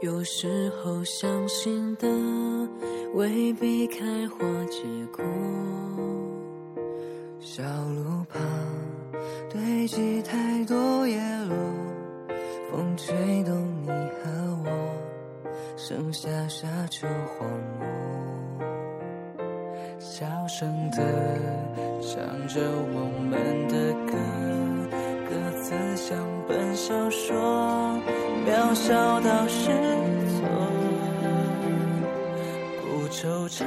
有时候相信的未必开花结果。小路旁堆积太多叶落，风吹动你和我，剩下沙丘荒漠。小声的唱着我们的歌，歌词像本小说，渺小到失措。不惆怅，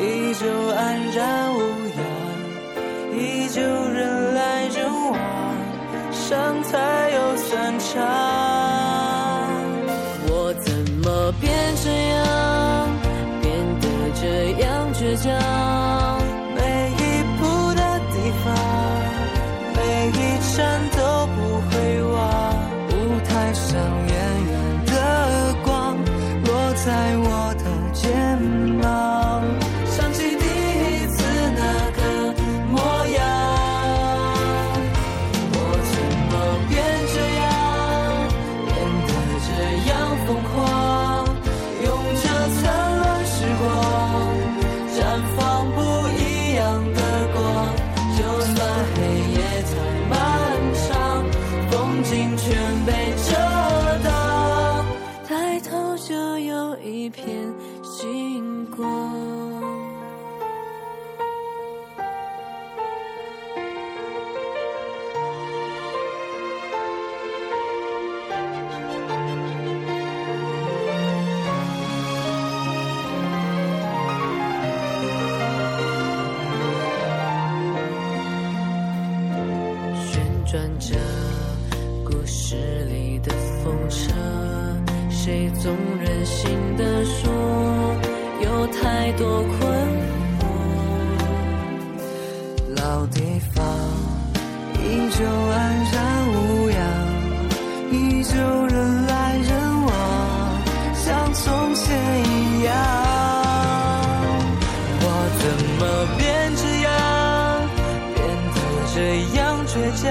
依旧安然无恙，依旧人来人往，上台星光。旋转着故事里的风车，谁总任性的说太多困惑。老地方依旧安然无恙，依旧人来人往，像从前一样。我怎么变这样，变得这样倔强？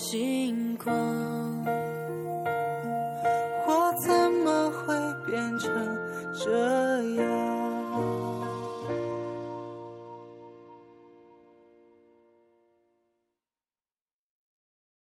星光。我怎么会变成这样？